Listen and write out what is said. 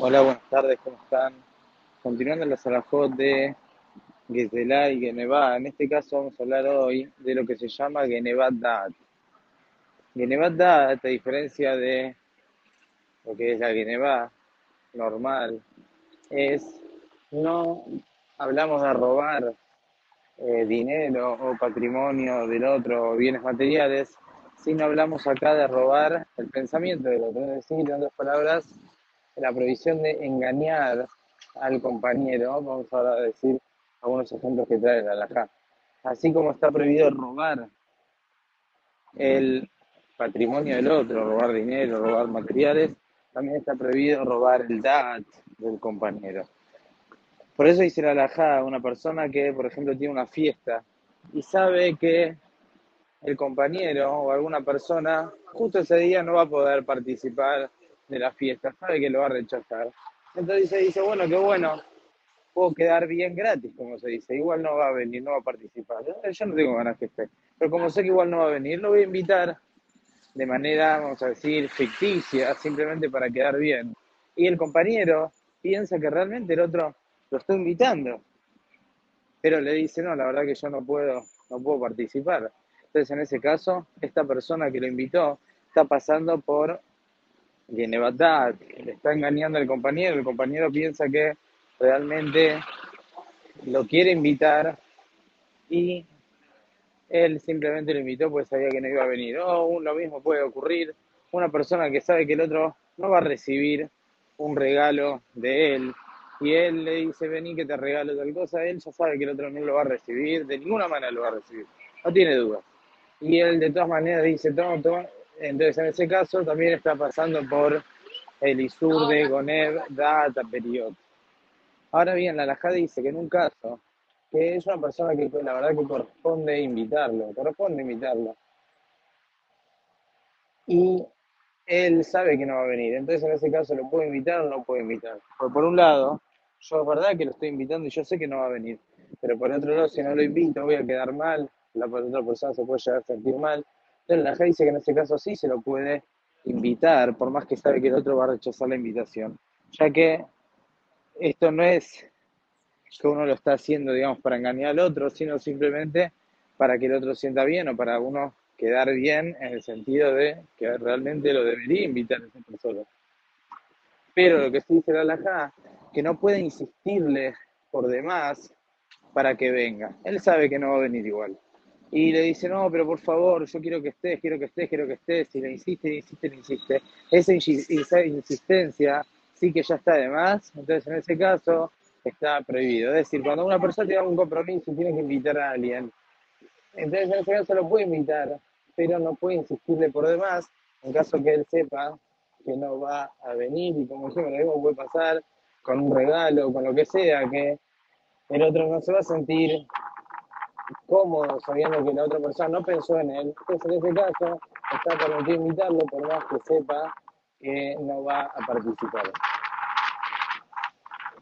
Hola, buenas tardes, ¿cómo están? Continuando la salajot de Gezelá y Genevá, en este caso vamos a hablar hoy de lo que se llama Genevat Da'at. Genevat Da'at, a diferencia de lo que es la Genevá normal, es no hablamos de robar eh, dinero o patrimonio del otro o bienes materiales, sino hablamos acá de robar el pensamiento del otro. Es decir, en otras palabras, la prohibición de engañar al compañero, vamos ahora a decir algunos ejemplos que trae la halajá. Así como está prohibido robar el patrimonio del otro, robar dinero, robar materiales, también está prohibido robar el dat del compañero. Por eso dice la halajá, una persona que, por ejemplo, tiene una fiesta y sabe que el compañero o alguna persona justo ese día no va a poder participar de la fiesta, sabe que lo va a rechazar. Entonces dice, bueno, qué bueno, puedo quedar bien gratis, como se dice, igual no va a venir, no va a participar. Yo no tengo ganas que esté, pero como sé que igual no va a venir, lo voy a invitar de manera, vamos a decir, ficticia, simplemente para quedar bien. Y el compañero piensa que realmente el otro lo está invitando, pero le dice, no, la verdad que yo no puedo, no puedo participar. Entonces, en ese caso, esta persona que lo invitó está pasando por tiene le está engañando al compañero, el compañero piensa que realmente lo quiere invitar y él simplemente lo invitó porque sabía que no iba a venir. O lo mismo puede ocurrir, una persona que sabe que el otro no va a recibir un regalo de él y él le dice, vení que te regalo tal cosa, él ya sabe que el otro no lo va a recibir, de ninguna manera lo va a recibir, no tiene duda. Y él de todas maneras dice, toma, toma, entonces, en ese caso, también está pasando por el Isur de Gonev Data Period. Ahora bien, la Alajá dice que en un caso, que es una persona que la verdad que corresponde invitarlo, corresponde invitarlo. Y él sabe que no va a venir, entonces en ese caso lo puedo invitar o no lo puedo invitar. Porque por un lado, yo es verdad que lo estoy invitando y yo sé que no va a venir, pero por otro lado, si no lo invito, voy a quedar mal, la otra persona se puede llegar a sentir mal, entonces la dice que en ese caso sí se lo puede invitar, por más que sabe que el otro va a rechazar la invitación, ya que esto no es que uno lo está haciendo, digamos, para engañar al otro, sino simplemente para que el otro sienta bien o para uno quedar bien en el sentido de que realmente lo debería invitar a esa persona. Pero lo que sí dice la alajá, que no puede insistirle por demás para que venga. Él sabe que no va a venir igual y le dice, no, pero por favor, yo quiero que estés, quiero que estés, quiero que estés, y le insiste, le insiste, le insiste, esa, insistencia sí que ya está de más, entonces en ese caso está prohibido. Es decir, cuando una persona tiene un compromiso y tiene que invitar a alguien, entonces en ese caso lo puede invitar, pero no puede insistirle por demás, en caso que él sepa que no va a venir, y como yo lo mismo puede pasar con un regalo, con lo que sea, que el otro no se va a sentir cómodo sabiendo que la otra persona no pensó en él. Entonces, en ese caso, está permitido invitarlo por más que sepa que no va a participar.